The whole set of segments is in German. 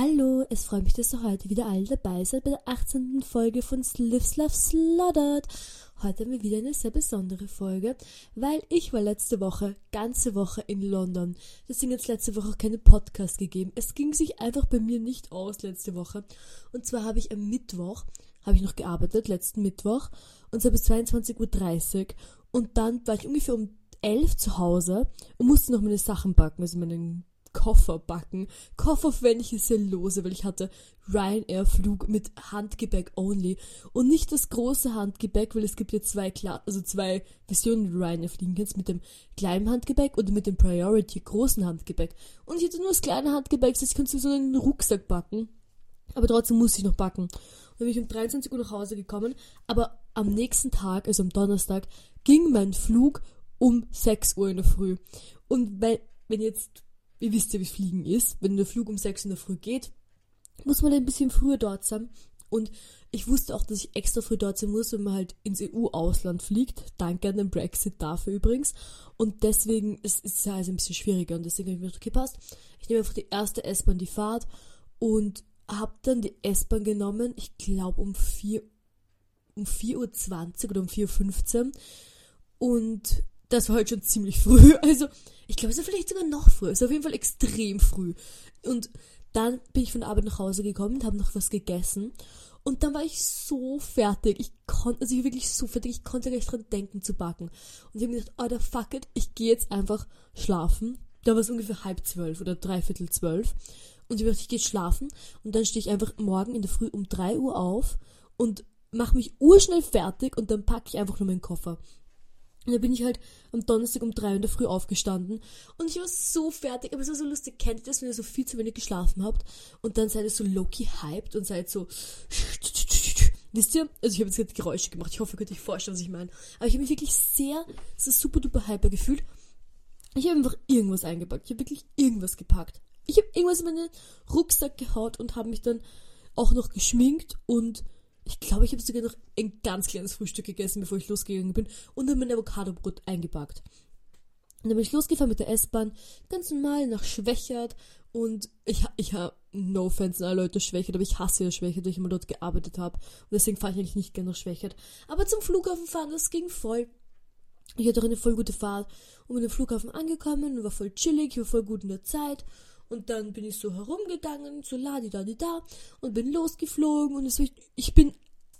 Hallo, es freut mich, dass ihr heute wieder alle dabei seid bei der 18. Folge von Slips Love Slaughtered. Heute haben wir wieder eine sehr besondere Folge, weil ich war letzte Woche, ganze Woche in London. Deswegen hat es letzte Woche auch keine Podcast gegeben. Es ging sich einfach bei mir nicht aus letzte Woche. Und zwar habe ich am Mittwoch, habe ich noch gearbeitet, letzten Mittwoch, und zwar bis 22.30 Uhr. Und dann war ich ungefähr um 11 zu Hause und musste noch meine Sachen backen, also meinen Koffer backen. Koffer wenn ich sehr lose, weil ich hatte Ryanair-Flug mit Handgepäck only. Und nicht das große Handgepäck, weil es gibt ja zwei, Kla also zwei Versionen, Ryanair fliegen kannst, mit dem kleinen Handgepäck oder mit dem Priority großen Handgepäck. Und ich hatte nur das kleine Handgepäck, das heißt, ich konnte so einen Rucksack backen. Aber trotzdem musste ich noch backen. Und dann bin ich um 23 Uhr nach Hause gekommen, aber am nächsten Tag, also am Donnerstag, ging mein Flug um 6 Uhr in der Früh. Und wenn jetzt ihr wisst ja, wie Fliegen ist. Wenn der Flug um 6 in der Früh geht, muss man ein bisschen früher dort sein. Und ich wusste auch, dass ich extra früh dort sein muss, wenn man halt ins EU-Ausland fliegt. Danke an den Brexit dafür übrigens. Und deswegen ist, es ja also ein bisschen schwieriger. Und deswegen habe ich mir gedacht, okay, passt. Ich nehme einfach die erste S-Bahn, die Fahrt. Und habe dann die S-Bahn genommen, ich glaube um 4 um 4.20 Uhr oder um 4.15 Uhr. Und das war halt schon ziemlich früh. Also, ich glaube, es war vielleicht sogar noch früher. Es war auf jeden Fall extrem früh. Und dann bin ich von der Arbeit nach Hause gekommen und habe noch was gegessen. Und dann war ich so fertig. Ich konnte, also ich war wirklich so fertig, ich konnte gar nicht dran denken zu backen. Und ich habe mir gedacht, oh, der fuck it, ich gehe jetzt einfach schlafen. Da war es ungefähr halb zwölf oder dreiviertel zwölf. Und ich gedacht, ich gehe schlafen. Und dann stehe ich einfach morgen in der Früh um drei Uhr auf und mache mich urschnell fertig und dann packe ich einfach nur meinen Koffer. Und da bin ich halt am Donnerstag um drei in der Früh aufgestanden und ich war so fertig, aber es war so lustig. Kennt ihr das, wenn ihr so viel zu wenig geschlafen habt und dann seid ihr so low-key hyped und seid so Wisst ihr? Also ich habe jetzt gerade Geräusche gemacht. Ich hoffe, ihr könnt euch vorstellen, was ich meine. Aber ich habe mich wirklich sehr, so super duper hyper gefühlt. Ich habe einfach irgendwas eingepackt. Ich habe wirklich irgendwas gepackt. Ich habe irgendwas in meinen Rucksack gehaut und habe mich dann auch noch geschminkt und ich glaube, ich habe sogar noch ein ganz kleines Frühstück gegessen, bevor ich losgegangen bin und dann mein Avocadobrot eingepackt. Und dann bin ich losgefahren mit der S-Bahn, ganz normal nach Schwächert und ich, ich habe, no offense an alle Leute Schwächert, aber ich hasse ja Schwächert, weil ich immer dort gearbeitet habe und deswegen fahre ich eigentlich nicht gerne nach Schwächert. Aber zum Flughafen fahren, das ging voll. Ich hatte auch eine voll gute Fahrt und bin am Flughafen angekommen und war voll chillig, ich war voll gut in der Zeit und dann bin ich so herumgegangen, so la di da da und bin losgeflogen und es, ich bin,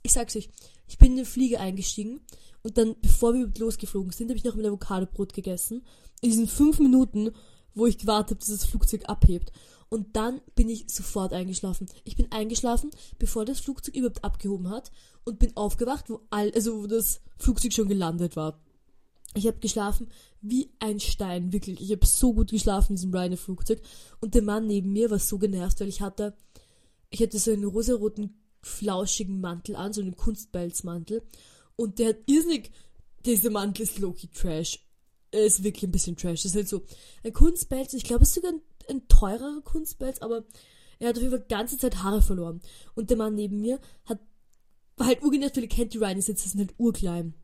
ich sag's euch, ich bin in den Flieger eingestiegen und dann, bevor wir losgeflogen sind, habe ich noch mein Avocadobrot gegessen. In diesen fünf Minuten, wo ich gewartet habe, dass das Flugzeug abhebt. Und dann bin ich sofort eingeschlafen. Ich bin eingeschlafen, bevor das Flugzeug überhaupt abgehoben hat und bin aufgewacht, wo all, also wo das Flugzeug schon gelandet war. Ich habe geschlafen wie ein Stein, wirklich. Ich habe so gut geschlafen in diesem Ryanair-Flugzeug. Und der Mann neben mir war so genervt, weil ich hatte, ich hatte so einen rosaroten, flauschigen Mantel an, so einen Kunstbelzmantel. Und der hat irrsinnig, dieser Mantel ist Loki Trash. Er ist wirklich ein bisschen Trash. Das ist halt so ein Kunstbelz. Ich glaube, es ist sogar ein, ein teurerer Kunstbelz, aber er hat auf jeden Fall die ganze Zeit Haare verloren. Und der Mann neben mir hat, war halt urgenervt, weil ihr kennt die Ryanair Sitze, sind halt urklein.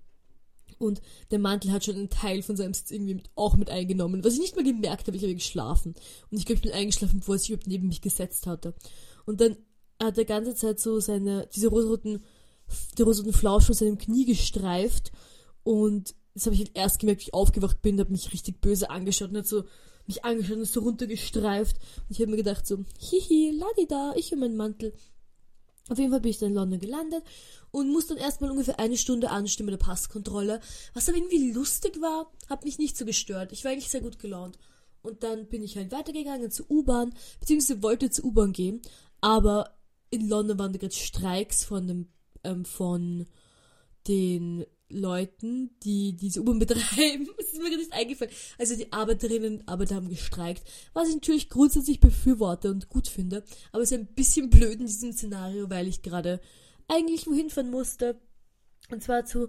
Und der Mantel hat schon einen Teil von seinem Sitz irgendwie mit, auch mit eingenommen. Was ich nicht mal gemerkt habe, ich habe geschlafen. Und ich glaube, ich bin eingeschlafen, bevor er sich überhaupt neben mich gesetzt hatte. Und dann hat er ganze Zeit so seine, diese rosaroten, die rosaroten Flausch von seinem Knie gestreift. Und das habe ich halt erst gemerkt, wie ich aufgewacht bin, habe mich richtig böse angeschaut und hat so mich angeschaut und ist so runtergestreift. Und ich habe mir gedacht so, hihi, ladida, ich und mein Mantel. Auf jeden Fall bin ich dann in London gelandet und muss dann erstmal ungefähr eine Stunde anstimmen der Passkontrolle. Was aber irgendwie lustig war, hat mich nicht so gestört. Ich war eigentlich sehr gut gelaunt. Und dann bin ich halt weitergegangen zur U-Bahn, beziehungsweise wollte zur U-Bahn gehen, aber in London waren da gerade Streiks von dem, ähm, von den Leuten, die diese U-Bahn betreiben. Das ist mir gar nicht eingefallen. Also die Arbeiterinnen und Arbeiter haben gestreikt, was ich natürlich grundsätzlich befürworte und gut finde. Aber es ist ein bisschen blöd in diesem Szenario, weil ich gerade eigentlich wohin fahren musste. Und zwar zu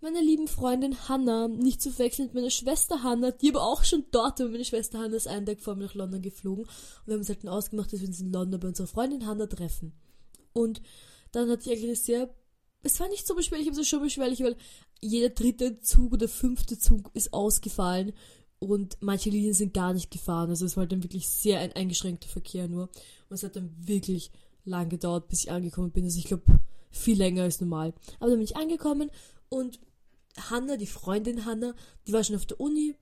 meiner lieben Freundin Hannah, nicht zu verwechseln mit meiner Schwester Hannah, die aber auch schon dort war. Meine Schwester Hannah ist einen Tag vor mir nach London geflogen. Und wir haben uns halt ausgemacht, dass wir uns in London bei unserer Freundin Hannah treffen. Und dann hatte ich eigentlich eine sehr es war nicht so beschwerlich, aber es ist schon beschwerlich, weil jeder dritte Zug oder fünfte Zug ist ausgefallen und manche Linien sind gar nicht gefahren. Also es war dann wirklich sehr ein eingeschränkter Verkehr nur. Und es hat dann wirklich lang gedauert, bis ich angekommen bin. Also ich glaube, viel länger als normal. Aber dann bin ich angekommen und Hanna, die Freundin Hanna, die war schon auf der Uni.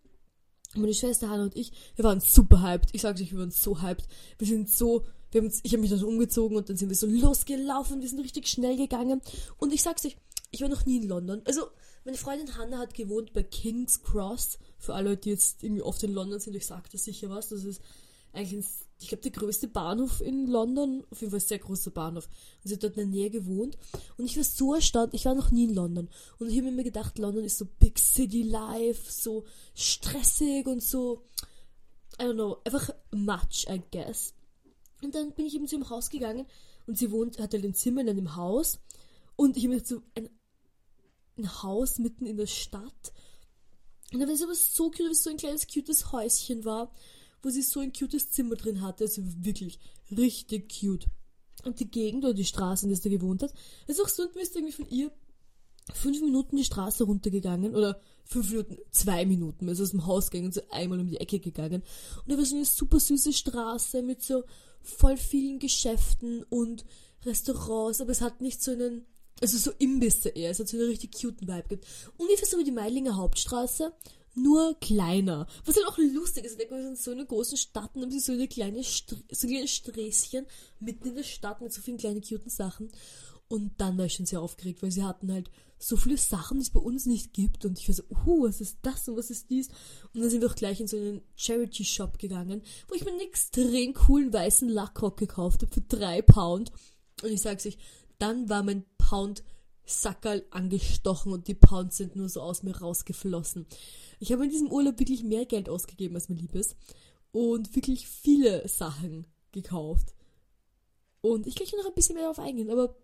Meine Schwester Hanna und ich, wir waren super hyped. Ich sag's euch, wir waren so hyped. Wir sind so, wir haben ich habe mich dann so umgezogen und dann sind wir so losgelaufen. Wir sind richtig schnell gegangen. Und ich sag's euch, ich war noch nie in London. Also, meine Freundin Hanna hat gewohnt bei King's Cross. Für alle die jetzt irgendwie oft in London sind, ich sag das sicher was. Das ist eigentlich, ich glaube, der größte Bahnhof in London. Auf jeden Fall ein sehr großer Bahnhof. Und sie hat dort in der Nähe gewohnt. Und ich war so erstaunt, ich war noch nie in London. Und ich habe mir gedacht, London ist so Big City Life, so stressig und so, I don't know, einfach much, I guess. Und dann bin ich eben zu ihrem Haus gegangen und sie wohnt, hat halt ein Zimmer in einem Haus. Und ich habe mir so ein, ein Haus mitten in der Stadt. Und dann war es aber so cute, weil es so ein kleines, cutes Häuschen war wo sie so ein cutes Zimmer drin hatte. Also wirklich richtig cute. Und die Gegend oder die Straße, in der sie da gewohnt hat, ist auch so, und ist irgendwie von ihr fünf Minuten die Straße runtergegangen oder fünf Minuten, zwei Minuten, also aus dem Haus gegangen, so einmal um die Ecke gegangen. Und da war so eine super süße Straße mit so voll vielen Geschäften und Restaurants, aber es hat nicht so einen, also so Imbisse eher, es hat so einen richtig cuten Vibe gibt. Ungefähr so wie die Meilinger Hauptstraße, nur kleiner. Was halt auch lustig ist, wir sind so in einer großen Stadt und haben sie so eine kleine St so ein kleines Sträßchen mitten in der Stadt mit so vielen kleinen cuten Sachen. Und dann war ich schon sehr aufgeregt, weil sie hatten halt so viele Sachen, die es bei uns nicht gibt. Und ich war so, uh, was ist das und was ist dies? Und dann sind wir auch gleich in so einen Charity-Shop gegangen, wo ich mir einen extrem coolen weißen Lackrock gekauft habe für drei Pound. Und ich sag's euch, dann war mein Pound Sackerl angestochen und die Pounds sind nur so aus mir rausgeflossen. Ich habe in diesem Urlaub wirklich mehr Geld ausgegeben, als mir lieb ist. Und wirklich viele Sachen gekauft. Und ich kann noch ein bisschen mehr darauf eingehen, aber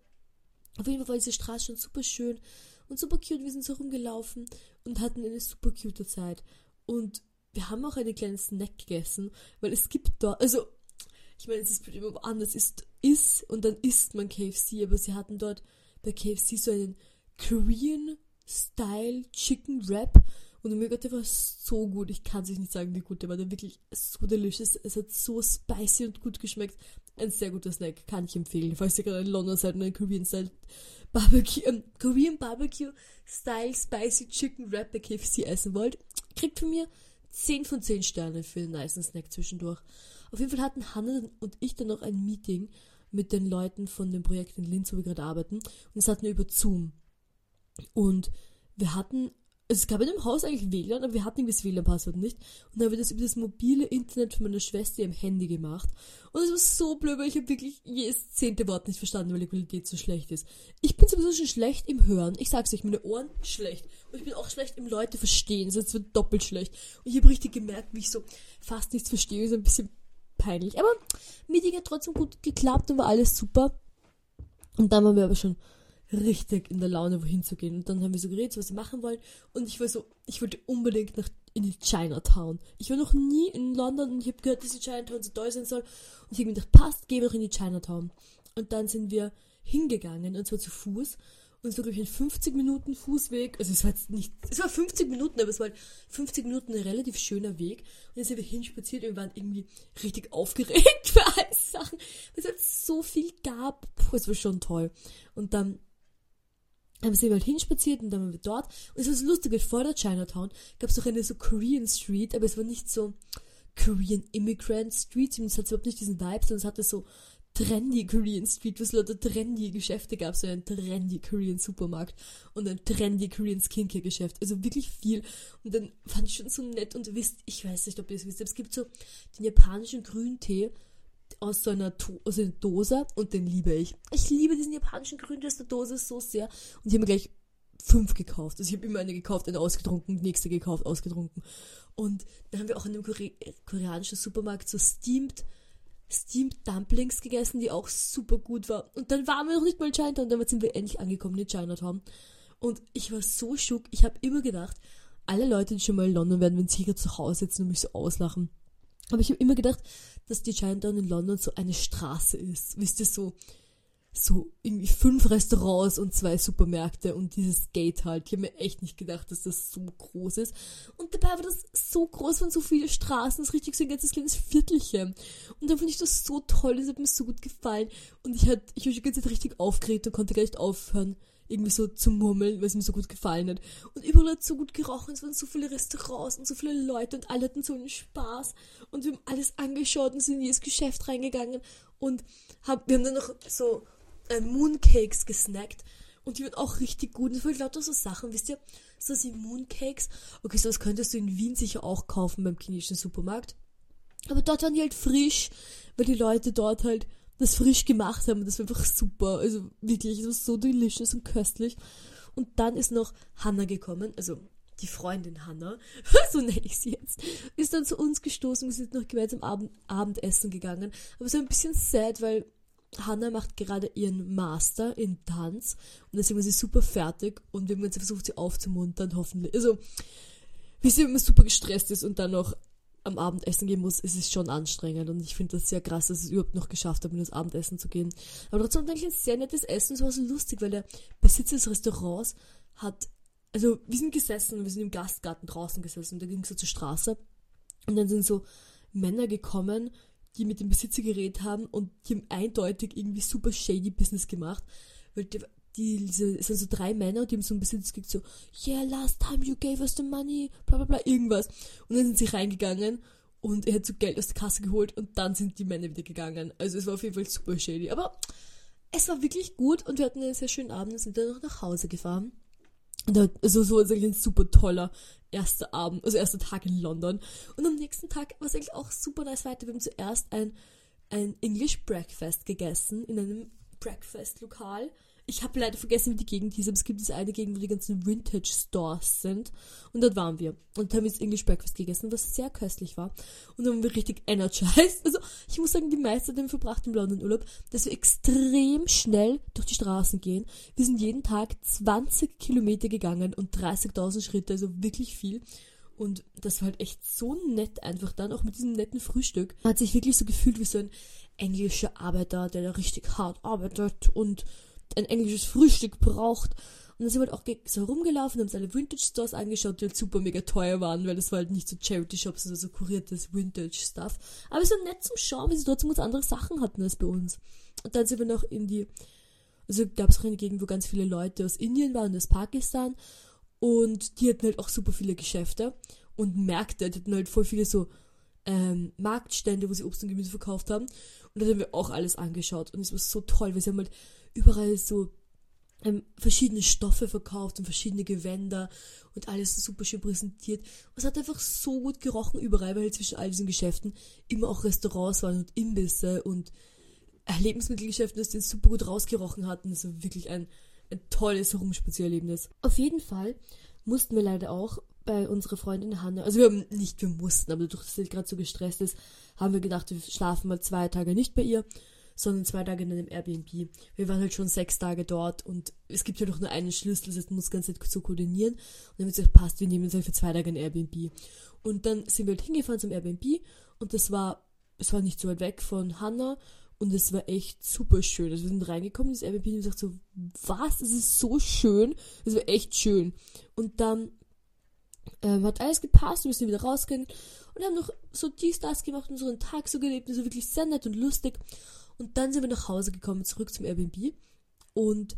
auf jeden Fall war diese Straße schon super schön und super cute. Wir sind so rumgelaufen und hatten eine super cute Zeit. Und wir haben auch einen kleinen Snack gegessen, weil es gibt dort, also, ich meine, es ist immer woanders, ist, ist und dann isst man KFC, aber sie hatten dort bei KFC so einen Korean Style Chicken Wrap und oh mein Gott, der war so gut. Ich kann es nicht sagen, wie gut der war. Der wirklich so delicious. Es hat so spicy und gut geschmeckt. Ein sehr guter Snack, kann ich empfehlen. Falls ihr gerade in London seid und einen Korean Style Barbecue, ähm, Korean Barbecue Style Spicy Chicken Wrap bei KFC essen wollt, kriegt von mir 10 von 10 Sterne für einen nice Snack zwischendurch. Auf jeden Fall hatten Hannah und ich dann noch ein Meeting mit den Leuten von dem Projekt in Linz, wo wir gerade arbeiten. Und das hatten wir über Zoom. Und wir hatten also es gab in dem Haus eigentlich WLAN, aber wir hatten das WLAN-Passwort nicht. Und dann haben wir das über das mobile Internet von meiner Schwester im Handy gemacht. Und es war so blöd, weil ich habe wirklich jedes zehnte Wort nicht verstanden, weil die Qualität so schlecht ist. Ich bin sowieso schon schlecht im Hören. Ich sag's euch, meine Ohren schlecht. Und ich bin auch schlecht im Leute verstehen. Es wird doppelt schlecht. Und ich habe richtig gemerkt, wie ich so fast nichts verstehe. So ein bisschen peinlich. Aber Meeting hat trotzdem gut geklappt und war alles super. Und dann waren wir aber schon richtig in der Laune, wohin zu gehen. Und dann haben wir so geredet, was wir machen wollen. Und ich war so, ich wollte unbedingt nach in die Chinatown. Ich war noch nie in London und ich habe gehört, dass die Chinatown so toll sein soll. Und ich habe mir gedacht, passt, gehen wir doch in die Chinatown. Und dann sind wir hingegangen, und zwar zu Fuß. Und war, glaube ich, ein 50 Minuten Fußweg. Also es war jetzt nicht, es war 50 Minuten, aber es war halt 50 Minuten ein relativ schöner Weg. Und dann sind wir hinspaziert und wir waren irgendwie richtig aufgeregt für alle Sachen, weil es halt so viel gab. Puh, es war schon toll. Und dann haben sie halt hinspaziert und dann waren wir dort. Und es war so lustig, vor der Chinatown gab es noch eine so Korean Street, aber es war nicht so Korean Immigrant Street, es hat überhaupt nicht diesen Vibe, sondern es hatte so trendy Korean Street, es lauter trendy Geschäfte gab, so ein trendy Korean Supermarkt und ein trendy Korean Skincare Geschäft, also wirklich viel. Und dann fand ich schon so nett und wisst, ich weiß nicht, ob ihr es wisst, aber es gibt so den japanischen Grüntee, aus so einer, to aus einer Dose und den liebe ich. Ich liebe diesen japanischen Grüntee aus der Dose so sehr. Und ich habe mir gleich fünf gekauft. Also ich habe immer eine gekauft, eine ausgetrunken, nächste gekauft, ausgetrunken. Und dann haben wir auch in einem Kore koreanischen Supermarkt so steamed, steamed Dumplings gegessen, die auch super gut war. Und dann waren wir noch nicht mal in Chinatown, damit sind wir endlich angekommen in Chinatown. Und ich war so schock. Ich habe immer gedacht, alle Leute, die schon mal in London werden, wenn sie hier zu Hause sitzen und mich so auslachen. Aber ich habe immer gedacht, dass die Chinatown in London so eine Straße ist. Wisst ihr, so, so irgendwie fünf Restaurants und zwei Supermärkte und dieses Gate halt. Ich habe mir echt nicht gedacht, dass das so groß ist. Und dabei war das so groß von so viele Straßen, das ist richtig so ein ganzes kleines Viertelchen. Und dann fand ich das so toll, das hat mir so gut gefallen. Und ich, hat, ich war die ganze Zeit richtig aufgeregt und konnte gar nicht aufhören, irgendwie so zu murmeln, weil es mir so gut gefallen hat. Und überall hat so gut gerochen, es waren so viele Restaurants und so viele Leute und alle hatten so einen Spaß. Und wir haben alles angeschaut und sind in jedes Geschäft reingegangen und hab, wir haben dann noch so äh, Mooncakes gesnackt und die waren auch richtig gut. Und waren lauter so Sachen, wisst ihr, so wie Mooncakes. Okay, so das könntest du in Wien sicher auch kaufen beim chinesischen Supermarkt. Aber dort waren die halt frisch, weil die Leute dort halt das frisch gemacht haben. Und das war einfach super. Also wirklich, es war so delicious und köstlich. Und dann ist noch Hannah gekommen, also die Freundin Hannah, so nenne ich sie jetzt, ist dann zu uns gestoßen. Wir sind noch gemeinsam Abend, Abendessen gegangen. Aber so ein bisschen sad, weil Hannah macht gerade ihren Master in Tanz und deswegen war sie super fertig und wir haben jetzt versucht, sie aufzumuntern, hoffentlich. Also, wie sie immer super gestresst ist und dann noch am Abendessen gehen muss, ist es schon anstrengend und ich finde das sehr krass, dass es überhaupt noch geschafft hat, mit uns Abendessen zu gehen. Aber trotzdem eigentlich ein sehr nettes Essen, es war so lustig, weil der Besitzer des Restaurants hat, also wir sind gesessen, wir sind im Gastgarten draußen gesessen, da ging es so zur Straße und dann sind so Männer gekommen, die mit dem Besitzer geredet haben und die haben eindeutig irgendwie super shady Business gemacht, weil die, die es sind so drei Männer und die haben so einen Besitzer gekriegt, so, yeah, last time you gave us the money, bla bla bla, irgendwas. Und dann sind sie reingegangen und er hat so Geld aus der Kasse geholt und dann sind die Männer wieder gegangen. Also es war auf jeden Fall super shady. Aber es war wirklich gut und wir hatten einen sehr schönen Abend und sind dann noch nach Hause gefahren. Also so ist eigentlich ein super toller erster Abend, also erster Tag in London. Und am nächsten Tag war es eigentlich auch super nice weiter. Wir haben zuerst ein, ein English Breakfast gegessen in einem Breakfast-Lokal ich habe leider vergessen, wie die Gegend hieß, aber es gibt diese eine Gegend, wo die ganzen Vintage-Stores sind. Und dort waren wir. Und haben jetzt English Breakfast gegessen, was sehr köstlich war. Und dann waren wir richtig energized. Also, ich muss sagen, die meiste haben verbracht im London-Urlaub, dass wir extrem schnell durch die Straßen gehen. Wir sind jeden Tag 20 Kilometer gegangen und 30.000 Schritte, also wirklich viel. Und das war halt echt so nett einfach dann, auch mit diesem netten Frühstück. Man hat sich wirklich so gefühlt wie so ein englischer Arbeiter, der da richtig hart arbeitet und ein englisches Frühstück braucht. Und dann sind wir halt auch so rumgelaufen, haben uns alle Vintage-Stores angeschaut, die halt super mega teuer waren, weil das war halt nicht so Charity-Shops, sondern so kuriertes Vintage-Stuff. Aber es war nett zum Schauen, wie sie trotzdem ganz andere Sachen hatten als bei uns. Und dann sind wir noch in die, also gab es auch eine Gegend, wo ganz viele Leute aus Indien waren und aus Pakistan. Und die hatten halt auch super viele Geschäfte und Märkte, die hatten halt voll viele so ähm, Marktstände, wo sie Obst und Gemüse verkauft haben. Und da haben wir auch alles angeschaut. Und es war so toll, weil sie haben halt überall so ähm, verschiedene Stoffe verkauft und verschiedene Gewänder und alles super schön präsentiert. Und es hat einfach so gut gerochen überall, weil zwischen all diesen Geschäften immer auch Restaurants waren und Imbisse und Lebensmittelgeschäfte, das den super gut rausgerochen hatten. Das war wirklich ein, ein tolles Herumspaziererlebnis. Auf jeden Fall mussten wir leider auch bei unserer Freundin Hanna, also wir haben nicht, wir mussten, aber dadurch, dass sie gerade so gestresst ist, haben wir gedacht, wir schlafen mal zwei Tage nicht bei ihr sondern zwei Tage in einem Airbnb. Wir waren halt schon sechs Tage dort und es gibt ja doch nur einen Schlüssel, das muss ganz Zeit so koordinieren. Und dann haben wir gesagt, passt, wir nehmen uns halt für zwei Tage ein Airbnb. Und dann sind wir halt hingefahren zum Airbnb und das war, es war nicht so weit weg von Hannah und es war echt super schön. Also wir sind reingekommen in das Airbnb und gesagt so, was? Es ist so schön. Es war echt schön. Und dann ähm, hat alles gepasst, wir sind wieder rausgegangen und haben noch so dies, das gemacht einen Tag so gelebt und so wirklich sehr nett und lustig. Und dann sind wir nach Hause gekommen, zurück zum Airbnb. Und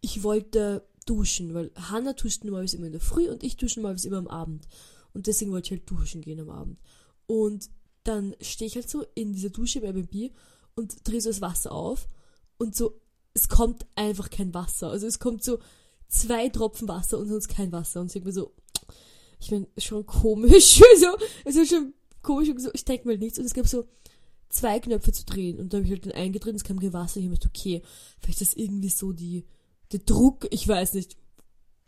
ich wollte duschen, weil Hannah duscht normalerweise immer in der Früh und ich dusche normalerweise immer am Abend. Und deswegen wollte ich halt duschen gehen am Abend. Und dann stehe ich halt so in dieser Dusche im Airbnb und drehe so das Wasser auf. Und so, es kommt einfach kein Wasser. Also es kommt so zwei Tropfen Wasser und sonst kein Wasser. Und ich denke mir so, ich meine, schon komisch. so, es ist schon komisch. So, ich denke mal nichts. Und es gab so zwei Knöpfe zu drehen. Und da habe ich halt den eingedreht, es kam kein Wasser. Ich habe gedacht, okay, vielleicht ist das irgendwie so die, der Druck, ich weiß nicht.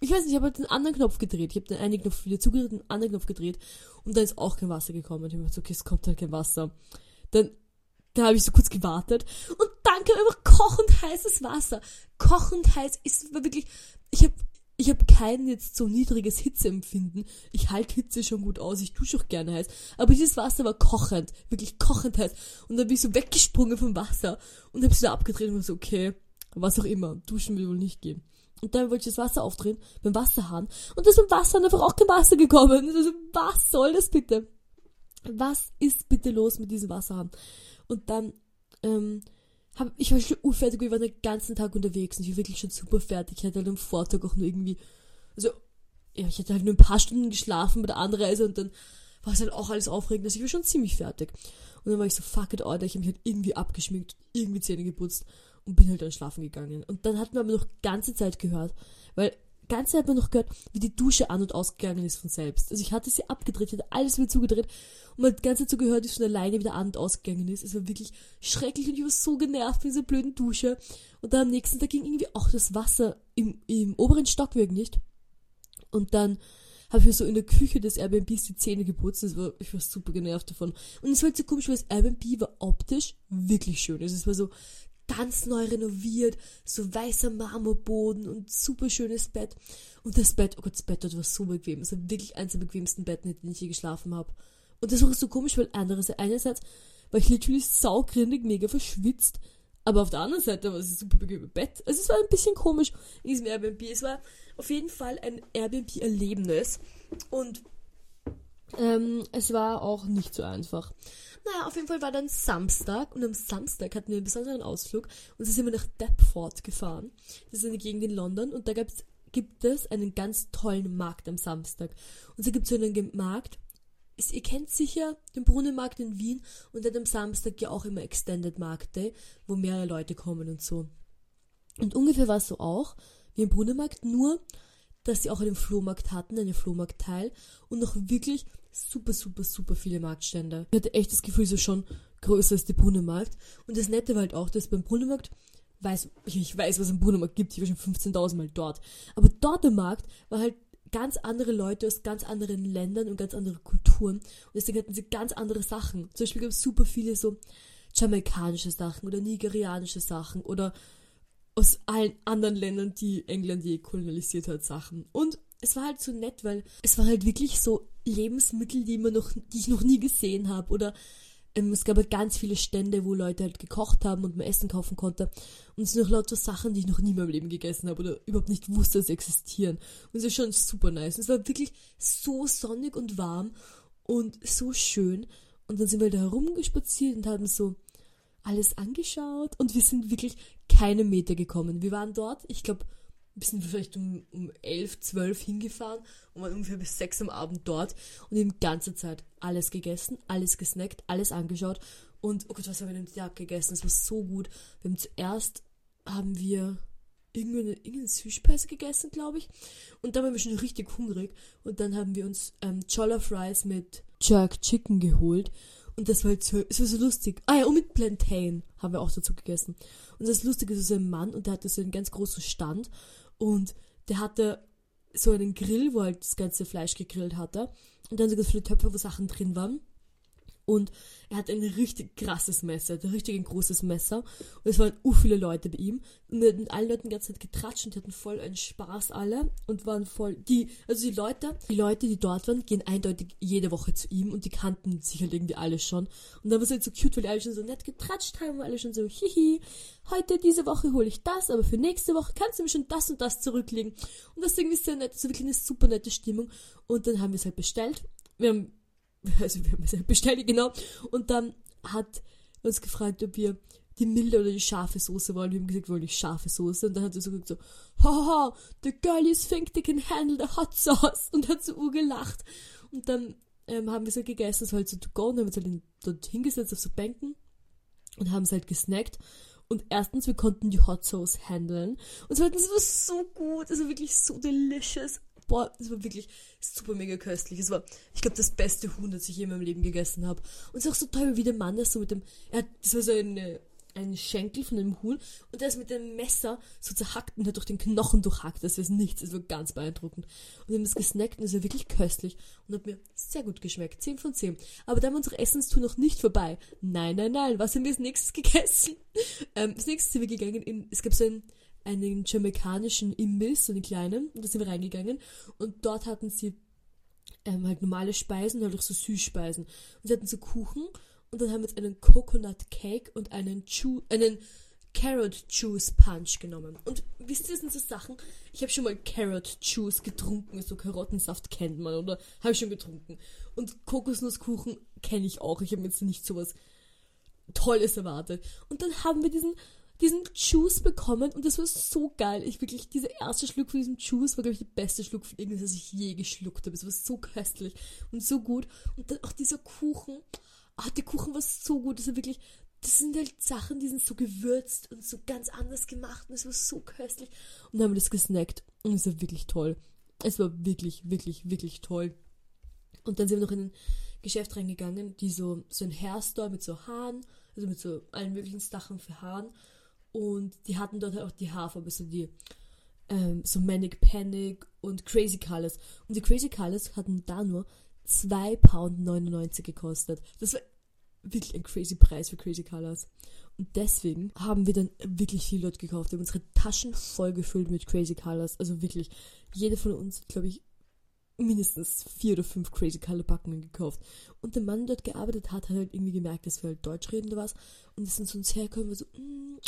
Ich weiß nicht, ich habe halt den anderen Knopf gedreht. Ich habe den einen Knopf wieder zugedreht, den anderen Knopf gedreht. Und da ist auch kein Wasser gekommen. Und ich habe gedacht, okay, es kommt halt kein Wasser. Dann, da habe ich so kurz gewartet. Und dann kam einfach kochend heißes Wasser. Kochend heiß ist wirklich, ich habe ich habe kein jetzt so niedriges Hitzeempfinden. Ich halte Hitze schon gut aus, ich dusche auch gerne heiß. Aber dieses Wasser war kochend, wirklich kochend heiß. Und dann bin ich so weggesprungen vom Wasser und habe es wieder abgedreht und war so, okay, Was auch immer. Duschen will wohl nicht gehen. Und dann wollte ich das Wasser aufdrehen beim Wasserhahn. Und da ist beim Wasserhahn einfach auch kein Wasser gekommen. Also, was soll das bitte? Was ist bitte los mit diesem Wasserhahn? Und dann, ähm, hab, ich war schon urfertig, wir waren den ganzen Tag unterwegs und ich war wirklich schon super fertig. Ich hatte halt am Vortag auch nur irgendwie, also, ja, ich hatte halt nur ein paar Stunden geschlafen bei der Anreise und dann war es halt auch alles aufregend. Also ich war schon ziemlich fertig. Und dann war ich so, fuck it, Alter, ich habe mich halt irgendwie abgeschminkt, irgendwie Zähne geputzt und bin halt dann schlafen gegangen. Und dann hat man aber noch ganze Zeit gehört, weil ganze Zeit man noch gehört, wie die Dusche an und ausgegangen ist von selbst. Also ich hatte sie abgedreht, hatte alles wieder zugedreht und man hat die ganze Zeit so gehört, wie es von alleine wieder an und ausgegangen ist. Es war wirklich schrecklich und ich war so genervt von dieser blöden Dusche. Und dann am nächsten Tag ging irgendwie auch das Wasser im, im oberen Stockwerk nicht. Und dann habe ich mir so in der Küche des Airbnbs die Zähne geputzt. War, ich war super genervt davon. Und es war halt so komisch, weil das Airbnb war optisch wirklich schön. Also es war so ganz neu renoviert, so weißer Marmorboden und super schönes Bett. Und das Bett, oh Gott, das Bett dort war so bequem. Es war wirklich eines der bequemsten Betten, in denen ich je geschlafen habe. Und das war so komisch, weil andererseits, einerseits war ich literally saugrindig, mega verschwitzt. Aber auf der anderen Seite war es ein super bequemes Bett. Also es war ein bisschen komisch in diesem Airbnb. Es war auf jeden Fall ein Airbnb-Erlebnis. Und ähm, es war auch nicht so einfach. Naja, auf jeden Fall war dann Samstag und am Samstag hatten wir einen besonderen Ausflug und sind wir nach Deptford gefahren. Das ist eine Gegend in London und da gibt's, gibt es einen ganz tollen Markt am Samstag. Und so gibt es so einen Markt, ist, ihr kennt sicher den Brunnenmarkt in Wien und dann am Samstag ja auch immer Extended Markt Day, wo mehrere Leute kommen und so. Und ungefähr war es so auch wie im Brunnenmarkt, nur dass sie auch einen Flohmarkt hatten, einen Flohmarktteil und noch wirklich super, super, super viele Marktstände. Ich hatte echt das Gefühl, so schon größer als der Brunnenmarkt. Und das Nette war halt auch, dass beim Brunnenmarkt weiß, ich weiß, was es im Brunnenmarkt gibt, ich war schon 15.000 Mal dort. Aber dort im Markt war halt ganz andere Leute aus ganz anderen Ländern und ganz andere Kulturen. Und deswegen hatten sie ganz andere Sachen. Zum Beispiel gab es super viele so jamaikanische Sachen oder nigerianische Sachen oder aus allen anderen Ländern, die England je kolonialisiert hat, Sachen. Und es war halt so nett, weil es war halt wirklich so Lebensmittel, die, man noch, die ich noch nie gesehen habe. Oder ähm, es gab halt ganz viele Stände, wo Leute halt gekocht haben und man Essen kaufen konnte. Und es sind noch lauter Sachen, die ich noch nie in meinem Leben gegessen habe oder überhaupt nicht wusste, dass sie existieren. Und es ist schon super nice. Und es war wirklich so sonnig und warm und so schön. Und dann sind wir da herumgespaziert und haben so alles angeschaut und wir sind wirklich keine Meter gekommen. Wir waren dort, ich glaube, wir sind vielleicht um, um 11, 12 hingefahren und waren ungefähr bis 6 am Abend dort und die ganze Zeit alles gegessen, alles gesnackt, alles angeschaut und oh Gott, was haben wir denn Tag gegessen? Es war so gut. Wir haben zuerst haben wir irgendeine, irgendeine Süßspeise gegessen, glaube ich. Und dann waren wir schon richtig hungrig. Und dann haben wir uns ähm, Jollof Rice mit Jerk Chicken geholt. Und das war halt so, es war so lustig. Ah ja, und mit Plantain haben wir auch dazu gegessen. Und das Lustige ist so ein Mann und der hatte so einen ganz großen Stand. Und der hatte so einen Grill, wo halt das ganze Fleisch gegrillt hatte. Und dann sogar viele Töpfe, wo Sachen drin waren. Und er hat ein richtig krasses Messer, ein richtig ein großes Messer. Und es waren u viele Leute bei ihm. Und er hat mit allen Leuten die ganze Zeit getratscht und die hatten voll einen Spaß alle. Und waren voll, die, also die Leute, die Leute, die dort waren, gehen eindeutig jede Woche zu ihm und die kannten sich halt irgendwie alle schon. Und dann war es halt so cute, weil die alle schon so nett getratscht haben alle schon so, hihi, heute, diese Woche hole ich das, aber für nächste Woche kannst du mir schon das und das zurücklegen. Und das ist irgendwie sehr nett, so wirklich eine super nette Stimmung. Und dann haben wir es halt bestellt. Wir haben also wir haben es bestellt, genau. Und dann hat er uns gefragt, ob wir die milde oder die scharfe Soße wollen. Wir haben gesagt, wir wollen die scharfe Soße. Und dann hat er so gesagt so, haha, the girlies think they can handle the hot sauce. Und hat so urgelacht. Und dann ähm, haben wir es halt gegessen, es war halt so to go. Und haben uns halt dort hingesetzt auf so Bänken. Und haben es halt gesnackt. Und erstens, wir konnten die Hot Sauce handeln. Und zweitens, es war so gut. Also wirklich so delicious boah, es war wirklich super mega köstlich. Es war, ich glaube, das beste Huhn, das ich je in meinem Leben gegessen habe. Und es ist auch so toll, wie der Mann das so mit dem, er hat, so eine, ein Schenkel von einem Huhn und der ist mit dem Messer so zerhackt und hat durch den Knochen durchhackt. Das ist nichts, das war ganz beeindruckend. Und wir haben das gesnackt und es war wirklich köstlich und hat mir sehr gut geschmeckt. 10 von 10. Aber da war unsere Essenstour noch nicht vorbei. Nein, nein, nein. Was haben wir als nächstes gegessen? Ähm, als nächstes sind wir gegangen in, es gab so ein, einen jamaikanischen Imbiss, so einen kleinen, und da sind wir reingegangen und dort hatten sie ähm, halt normale Speisen und halt auch so Süßspeisen. Und sie hatten so Kuchen und dann haben wir jetzt einen Coconut Cake und einen, Chu einen Carrot Juice Punch genommen. Und wisst ihr, das sind so Sachen, ich habe schon mal Carrot Juice getrunken, so Karottensaft kennt man, oder? Habe ich schon getrunken. Und Kokosnusskuchen kenne ich auch. Ich habe jetzt nicht sowas Tolles erwartet. Und dann haben wir diesen, diesen Juice bekommen und das war so geil. Ich wirklich, dieser erste Schluck von diesem Juice war, glaube ich, der beste Schluck von irgendwas, das ich je geschluckt habe. Es war so köstlich und so gut. Und dann auch dieser Kuchen. Ah, der Kuchen war so gut. Das war wirklich, das sind halt Sachen, die sind so gewürzt und so ganz anders gemacht und es war so köstlich. Und dann haben wir das gesnackt und es war wirklich toll. Es war wirklich, wirklich, wirklich toll. Und dann sind wir noch in ein Geschäft reingegangen, die so, so ein Hairstore mit so Haaren, also mit so allen möglichen Sachen für Haaren. Und die hatten dort halt auch die Haarfarbe, so die, ähm, so Manic Panic und Crazy Colors. Und die Crazy Colors hatten da nur 2,99 Pound gekostet. Das war wirklich ein crazy Preis für Crazy Colors. Und deswegen haben wir dann wirklich viel dort gekauft. Wir haben unsere Taschen voll gefüllt mit Crazy Colors. Also wirklich, jeder von uns, glaube ich, mindestens vier oder fünf Crazy Color Packungen gekauft. Und der Mann, der dort gearbeitet hat, hat halt irgendwie gemerkt, dass wir halt Deutsch reden oder was. Und ist dann zu uns hergekommen und so, mm,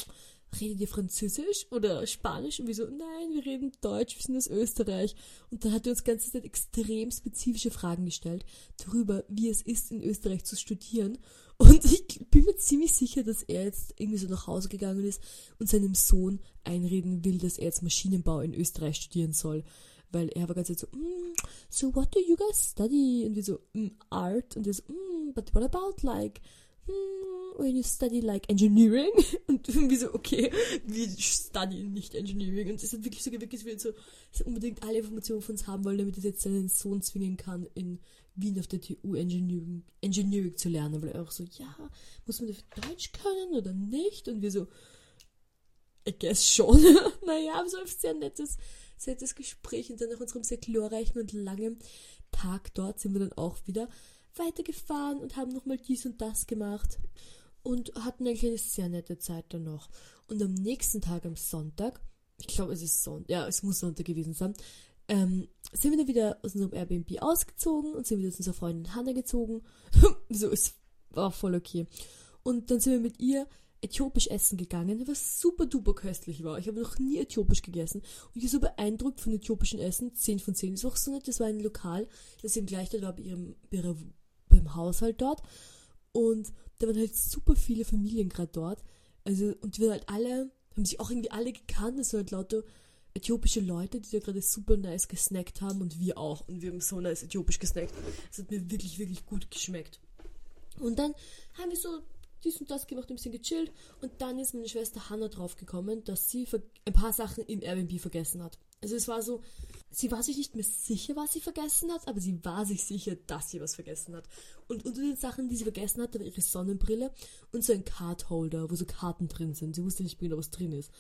redet ihr Französisch oder Spanisch? Und wir so, nein, wir reden Deutsch, wir sind aus Österreich. Und dann hat er uns ganze Zeit extrem spezifische Fragen gestellt darüber, wie es ist, in Österreich zu studieren. Und ich bin mir ziemlich sicher, dass er jetzt irgendwie so nach Hause gegangen ist und seinem Sohn einreden will, dass er jetzt Maschinenbau in Österreich studieren soll weil er war ganz so, mm, so what do you guys study? Und wir so, mm, art. Und wir so, mm, but what about like, mm, when you study like engineering? Und wir so, okay, wir studieren nicht engineering. Und es hat wirklich so gewirkt, dass wir so, so unbedingt alle Informationen von uns haben wollen, damit er jetzt seinen Sohn zwingen kann, in Wien auf der TU Engineering, Engineering zu lernen. Weil er auch so, ja, muss man dafür Deutsch können oder nicht? Und wir so, I guess schon. naja, aber so ein sehr nettes sehr nettes Gespräch und dann nach unserem sehr glorreichen und langen Tag dort sind wir dann auch wieder weitergefahren und haben nochmal dies und das gemacht und hatten eigentlich eine sehr nette Zeit dann noch. Und am nächsten Tag, am Sonntag, ich glaube es ist Sonntag, ja, es muss Sonntag gewesen sein, ähm, sind wir dann wieder aus unserem Airbnb ausgezogen und sind wieder zu unserer Freundin Hannah gezogen. so, es war voll okay. Und dann sind wir mit ihr äthiopisch essen gegangen, was super duper köstlich war. Ich habe noch nie äthiopisch gegessen und ich war so beeindruckt von äthiopischen Essen. 10 von 10. Das war auch so nett, das war ein Lokal, das eben gleich dort war bei ihrem, bei ihrer, beim Haushalt dort. Und da waren halt super viele Familien gerade dort. Also, und die waren halt alle, haben sich auch irgendwie alle gekannt. Es waren halt lauter äthiopische Leute, die da gerade super nice gesnackt haben und wir auch. Und wir haben so nice äthiopisch gesnackt. Es hat mir wirklich, wirklich gut geschmeckt. Und dann haben wir so dies und das gemacht, ein bisschen gechillt. Und dann ist meine Schwester Hannah draufgekommen, dass sie ein paar Sachen im Airbnb vergessen hat. Also es war so, sie war sich nicht mehr sicher, was sie vergessen hat, aber sie war sich sicher, dass sie was vergessen hat. Und unter den Sachen, die sie vergessen hat, war ihre Sonnenbrille und so ein Cardholder, wo so Karten drin sind. Sie wusste nicht genau, was drin ist.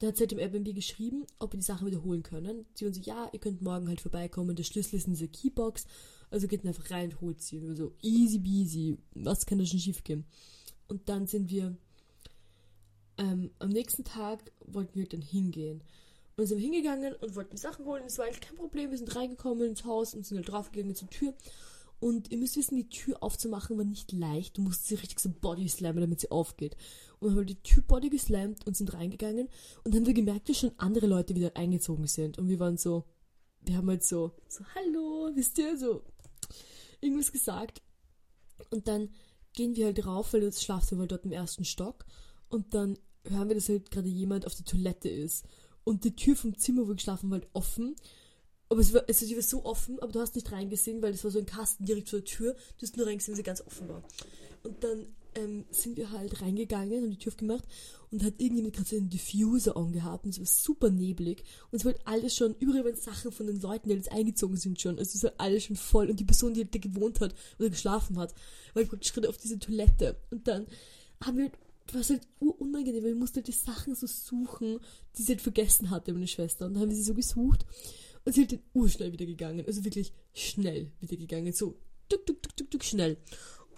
Dann hat sie halt im Airbnb geschrieben, ob wir die Sachen wiederholen können. Sie und so, ja, ihr könnt morgen halt vorbeikommen. Der Schlüssel ist in dieser Keybox. Also geht einfach rein und holt sie. Und so, easy peasy. Was kann da schon schief gehen? Und dann sind wir ähm, am nächsten Tag wollten wir dann hingehen. Und sind hingegangen und wollten Sachen holen. Es war eigentlich kein Problem. Wir sind reingekommen ins Haus und sind halt draufgegangen zur Tür. Und ihr müsst wissen, die Tür aufzumachen war nicht leicht. Du musst sie richtig so body slammen, damit sie aufgeht. Und haben wir die Tür body geslammt und sind reingegangen. Und dann haben wir gemerkt, dass schon andere Leute wieder eingezogen sind. Und wir waren so, wir haben halt so, so, hallo, wisst ihr, so irgendwas gesagt. Und dann gehen wir halt rauf, weil das Schlafzimmer dort im ersten Stock. Und dann hören wir, dass halt gerade jemand auf der Toilette ist. Und die Tür vom Zimmer, wo wir geschlafen war halt offen. Aber es war, also die war so offen, aber du hast nicht reingesehen, weil es war so ein Kasten direkt vor der Tür. Du hast nur reingesehen, weil sie ganz offen war. Und dann ähm, sind wir halt reingegangen, haben die Tür aufgemacht und hat irgendjemand gerade so einen Diffuser angehabt und es war super neblig und es war halt alles schon, überall waren Sachen von den Leuten, die jetzt eingezogen sind schon, also es war alles schon voll und die Person, die halt da gewohnt hat oder geschlafen hat, war halt praktisch gerade auf diese Toilette und dann haben wir was halt unangenehm, weil wir mussten halt die Sachen so suchen, die sie halt vergessen hatte, meine Schwester. Und dann haben wir sie so gesucht und sie hat dann urschnell wieder gegangen. Also wirklich schnell wieder gegangen. So, tuk, tuk, tuk, tuk, tuk, schnell.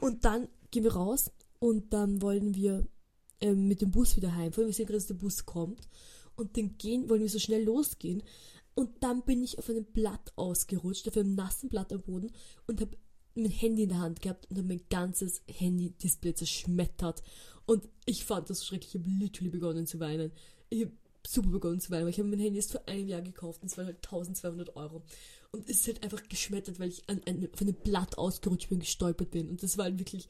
Und dann gehen wir raus und dann wollen wir ähm, mit dem Bus wieder heimfahren. Wir sehen gerade, dass der Bus kommt. Und dann gehen, wollen wir so schnell losgehen. Und dann bin ich auf einem Blatt ausgerutscht, auf einem nassen Blatt am Boden und habe mein Handy in der Hand gehabt und habe mein ganzes Handy-Display zerschmettert. Und ich fand das schrecklich. Ich habe literally begonnen zu weinen. Ich habe super begonnen zu weinen, weil ich habe mein Handy erst vor einem Jahr gekauft und es waren halt 1200 Euro. Und es ist halt einfach geschmettert, weil ich an, an, von einem Blatt ausgerutscht bin, gestolpert bin. Und das war halt wirklich,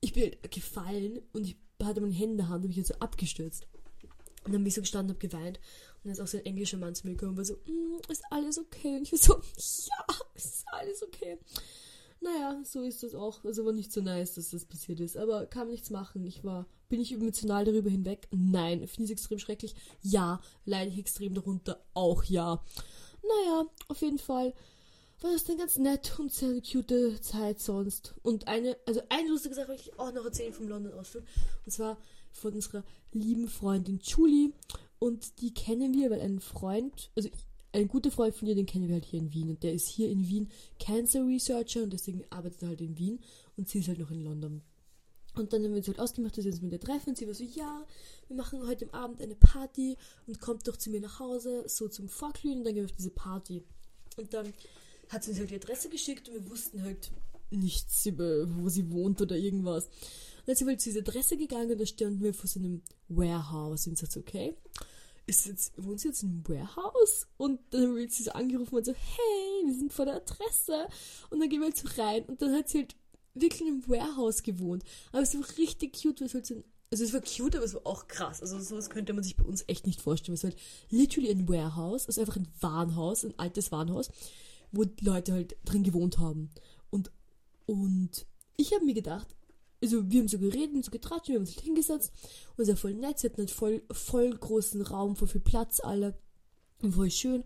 ich bin halt gefallen und ich hatte meine Hände in der Hand und mich halt so abgestürzt. Und dann bin ich so gestanden und habe geweint. Und dann ist auch so ein englischer Mann zu mir gekommen und war so, mm, ist alles okay? Und ich war so, ja, ist alles okay. Naja, so ist das auch. Also war nicht so nice, dass das passiert ist. Aber kann nichts machen. Ich war, bin ich emotional darüber hinweg? Nein. Finde ich es extrem schrecklich? Ja. Leide ich extrem darunter? Auch ja. Naja, auf jeden Fall war das dann ganz nett und sehr cute Zeit sonst. Und eine, also eine lustige Sache wollte ich auch noch erzählen vom London-Ausflug. Und zwar von unserer lieben Freundin Julie. Und die kennen wir, weil ein Freund, also ein guter Freund von ihr, den kennen wir halt hier in Wien. Und der ist hier in Wien Cancer Researcher und deswegen arbeitet er halt in Wien. Und sie ist halt noch in London. Und dann haben wir uns halt ausgemacht, dass wir uns mit ihr treffen. Und sie war so, ja, wir machen heute Abend eine Party und kommt doch zu mir nach Hause, so zum Vorglühen und dann gehen wir auf diese Party. Und dann hat sie uns halt die Adresse geschickt und wir wussten halt nichts über, wo sie wohnt oder irgendwas. Und dann sind wir halt zu dieser Adresse gegangen und da standen wir vor so einem Warehouse und so, okay, ist jetzt, wohnt sie jetzt einem Warehouse? Und dann haben wir sie so angerufen und so, hey, wir sind vor der Adresse. Und dann gehen wir halt so rein und dann hat sie halt wirklich einem Warehouse gewohnt. Aber es war richtig cute, weil es halt so ein also es war cute, aber es war auch krass. Also sowas könnte man sich bei uns echt nicht vorstellen. Es war halt literally ein Warehouse, also einfach ein Warenhaus, ein altes Warenhaus, wo Leute halt drin gewohnt haben. Und, und ich habe mir gedacht, also wir haben so geredet und so getratscht, wir haben uns halt hingesetzt und es war voll nett, sie hatten halt voll, voll großen Raum, voll viel Platz alle und voll schön.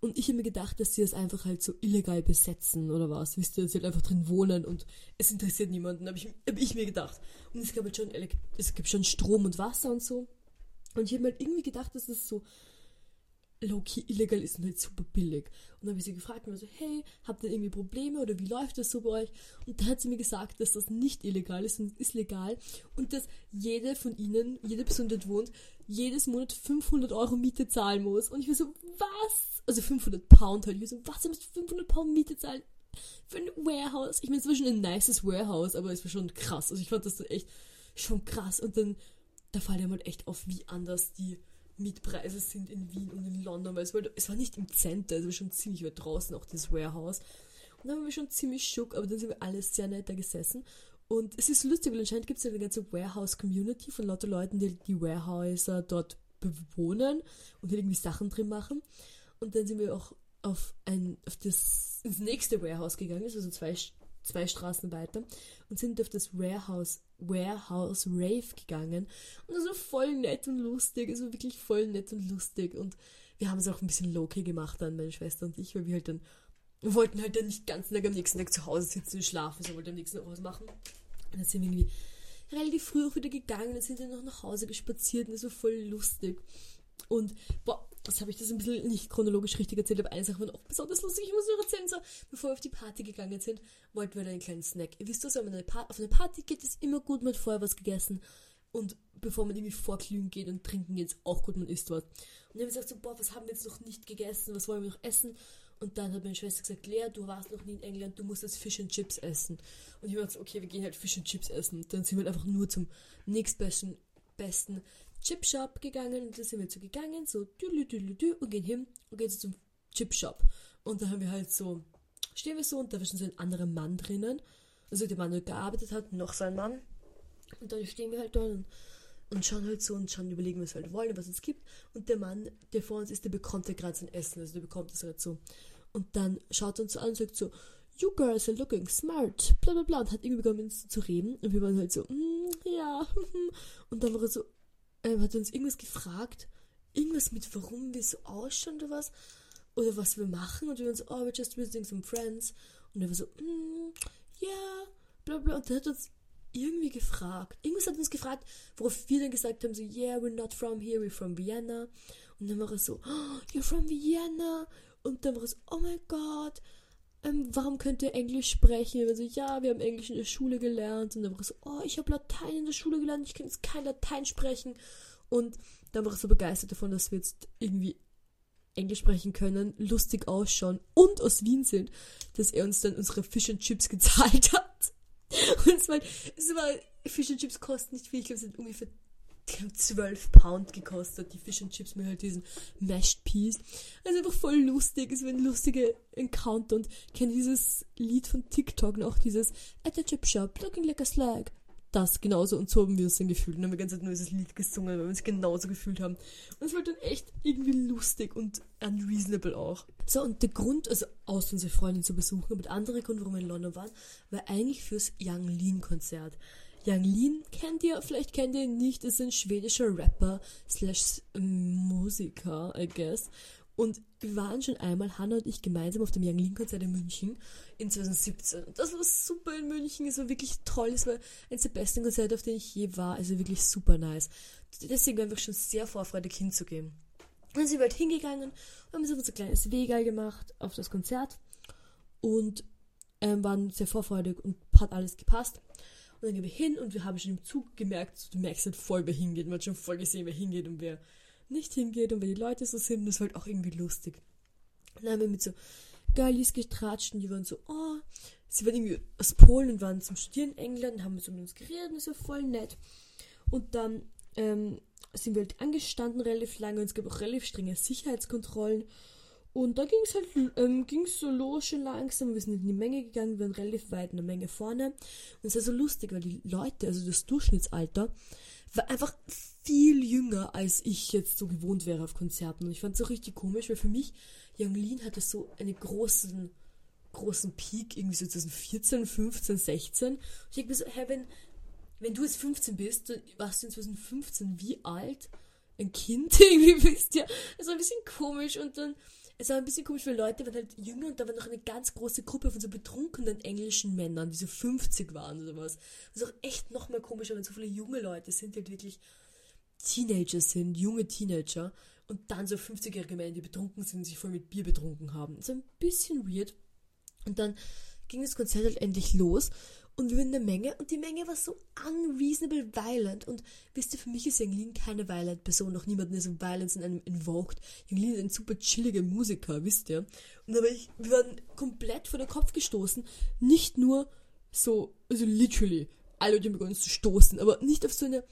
Und ich habe mir gedacht, dass sie das einfach halt so illegal besetzen oder was, wisst ihr, dass sie halt einfach drin wohnen und es interessiert niemanden, habe ich, hab ich mir gedacht. Und es gab halt schon, es gibt schon Strom und Wasser und so. Und ich habe mir halt irgendwie gedacht, dass es so low-key illegal ist und halt super billig. Und dann habe ich sie gefragt und so, hey, habt ihr irgendwie Probleme oder wie läuft das so bei euch? Und dann hat sie mir gesagt, dass das nicht illegal ist und ist legal und dass jede von ihnen, jede Person, die wohnt, jedes Monat 500 Euro Miete zahlen muss. Und ich war so, was? Also 500 Pound halt. Ich war so, was, ihr müsst 500 Pound Miete zahlen? Für ein Warehouse. Ich meine, es war schon ein nices Warehouse, aber es war schon krass. Also ich fand das echt schon krass. Und dann, da fällt einem halt echt auf, wie anders die Mietpreise sind in Wien und in London, weil es war, es war nicht im Center, es war schon ziemlich weit draußen, auch das Warehouse. Und dann waren wir schon ziemlich schock, aber dann sind wir alle sehr nett da gesessen. Und es ist lustig, weil anscheinend gibt es ja eine ganze Warehouse-Community von lauter Leuten, die die Warehouser dort bewohnen und halt irgendwie Sachen drin machen. Und dann sind wir auch auf ein, auf das, ins nächste Warehouse gegangen, also zwei, zwei Straßen weiter, und sind auf das Warehouse Warehouse Rave gegangen. Und das war voll nett und lustig. Es war wirklich voll nett und lustig. Und wir haben es auch ein bisschen low-key gemacht dann, meine Schwester und ich, weil wir halt dann wir wollten halt dann nicht ganz am nächsten Tag zu Hause sitzen und schlafen, sondern wollten am nächsten Tag was machen. Und dann sind wir irgendwie relativ früh auch wieder gegangen, dann sind wir noch nach Hause gespaziert und das war voll lustig. Und boah, das habe ich das ein bisschen nicht chronologisch richtig erzählt, aber eine Sache war auch besonders lustig. Ich muss noch erzählen, so, bevor wir auf die Party gegangen sind, wollten wir einen kleinen Snack. Ihr wisst was, wenn man auf eine Party geht, ist immer gut, man hat vorher was gegessen. Und bevor man irgendwie vorglühen geht und trinken geht, ist auch gut, man isst was. Und dann haben wir gesagt, so, boah, was haben wir jetzt noch nicht gegessen, was wollen wir noch essen? Und dann hat meine Schwester gesagt, Lea, du warst noch nie in England, du musst jetzt Fish and Chips essen. Und ich war so, okay, wir gehen halt Fish and Chips essen. Und dann sind wir halt einfach nur zum nächstbesten besten Chip Shop gegangen und da sind wir so gegangen, so dü und gehen hin und gehen so zum Chip Shop. Und da haben wir halt so, stehen wir so und da war schon so ein anderer Mann drinnen. Also der Mann, der gearbeitet hat, noch sein Mann. Und dann stehen wir halt da und, und schauen halt so und schauen, überlegen, was wir halt wollen, was es gibt. Und der Mann, der vor uns ist, der bekommt ja gerade sein Essen, also der bekommt es halt so. Und dann schaut er uns so an und sagt so, you girls are looking smart, bla bla bla, und hat irgendwie begonnen zu reden. Und wir waren halt so, mm, ja. Und dann war er so, ähm, hat uns irgendwas gefragt, irgendwas mit warum wir so ausschauen oder was, oder was wir machen? Und wir so, oh, we're just visiting some friends. Und er war so, mm, yeah, bla bla. Und er hat uns irgendwie gefragt, irgendwas hat uns gefragt, worauf wir dann gesagt haben, so, yeah, we're not from here, we're from Vienna. Und dann war er so, oh, you're from Vienna. Und dann war er so, oh mein Gott, ähm, warum könnt ihr Englisch sprechen? Und wir so, ja, wir haben Englisch in der Schule gelernt. Und dann war ich so, oh, ich habe Latein in der Schule gelernt, ich kann jetzt kein Latein sprechen. Und dann war ich so begeistert davon, dass wir jetzt irgendwie Englisch sprechen können, lustig ausschauen und aus Wien sind, dass er uns dann unsere Fish and Chips gezahlt hat. Und es war, es war, Fish and Chips kosten nicht viel, ich glaube, es sind ungefähr die haben 12 Pound gekostet, die Fish and Chips mit halt diesen Mashed Peas. Also einfach voll lustig, es war ein lustiger Encounter und kenne dieses Lied von TikTok noch, dieses At the Chip Shop, looking like a slag. Das genauso und so haben wir uns dann gefühlt und haben wir ganz nur dieses Lied gesungen, weil wir uns genauso gefühlt haben. Und es war dann echt irgendwie lustig und unreasonable auch. So, und der Grund, also aus unsere Freundin zu besuchen, aber der andere Grund, warum wir in London waren, war eigentlich fürs Young Lean Konzert. Yang Lin kennt ihr, vielleicht kennt ihr ihn nicht, ist ein schwedischer Rapper slash Musiker, I guess. Und wir waren schon einmal, Hannah und ich, gemeinsam auf dem Yang Lin Konzert in München in 2017. Und das war super in München, es war wirklich toll, es war eines der besten Konzerte, auf denen ich je war, also wirklich super nice. Deswegen waren wir schon sehr vorfreudig hinzugehen. Und dann sind wir halt hingegangen, haben so ein kleines Wegal gemacht auf das Konzert und ähm, waren sehr vorfreudig und hat alles gepasst. Und dann gehen wir hin und wir haben schon im Zug gemerkt, du merkst halt voll, wer hingeht. Man hat schon voll gesehen, wer hingeht und wer nicht hingeht und wer die Leute so sind. Das war halt auch irgendwie lustig. Und dann haben wir mit so Girlies getratscht und die waren so, oh, sie waren irgendwie aus Polen und waren zum Studieren in England haben so mit uns geredet und das war voll nett. Und dann ähm, sind wir halt angestanden relativ lange und es gab auch relativ strenge Sicherheitskontrollen. Und da ging es halt, ähm, ging so los schon langsam. Wir sind in die Menge gegangen, wir waren relativ weit in der Menge vorne. Und es war so lustig, weil die Leute, also das Durchschnittsalter, war einfach viel jünger, als ich jetzt so gewohnt wäre auf Konzerten. Und ich fand es so richtig komisch, weil für mich, Young Lean hatte so einen großen, großen Peak, irgendwie so 2014, 15, 16. Und ich denke mir so, hey, wenn, wenn du jetzt 15 bist, dann warst du in 2015 wie alt? Ein Kind irgendwie bist, ja. War ein bisschen komisch und dann es war ein bisschen komisch, weil Leute waren halt jünger und da war noch eine ganz große Gruppe von so betrunkenen englischen Männern, die so 50 waren oder was. Was auch echt noch mehr komisch, wenn so viele junge Leute sind, die halt wirklich Teenager sind, junge Teenager und dann so 50-jährige Männer, die betrunken sind und sich voll mit Bier betrunken haben. So ein bisschen weird. Und dann ging das Konzert halt endlich los und wir waren in der Menge und die Menge war so unreasonable violent. Und wisst ihr, für mich ist Lin keine violent Person, noch niemanden ist so Violence in einem invoked. Lin ist ein super chilliger Musiker, wisst ihr. Und aber ich, wir waren komplett vor den Kopf gestoßen. Nicht nur so, also literally, alle Leute haben begonnen zu stoßen, aber nicht auf so eine,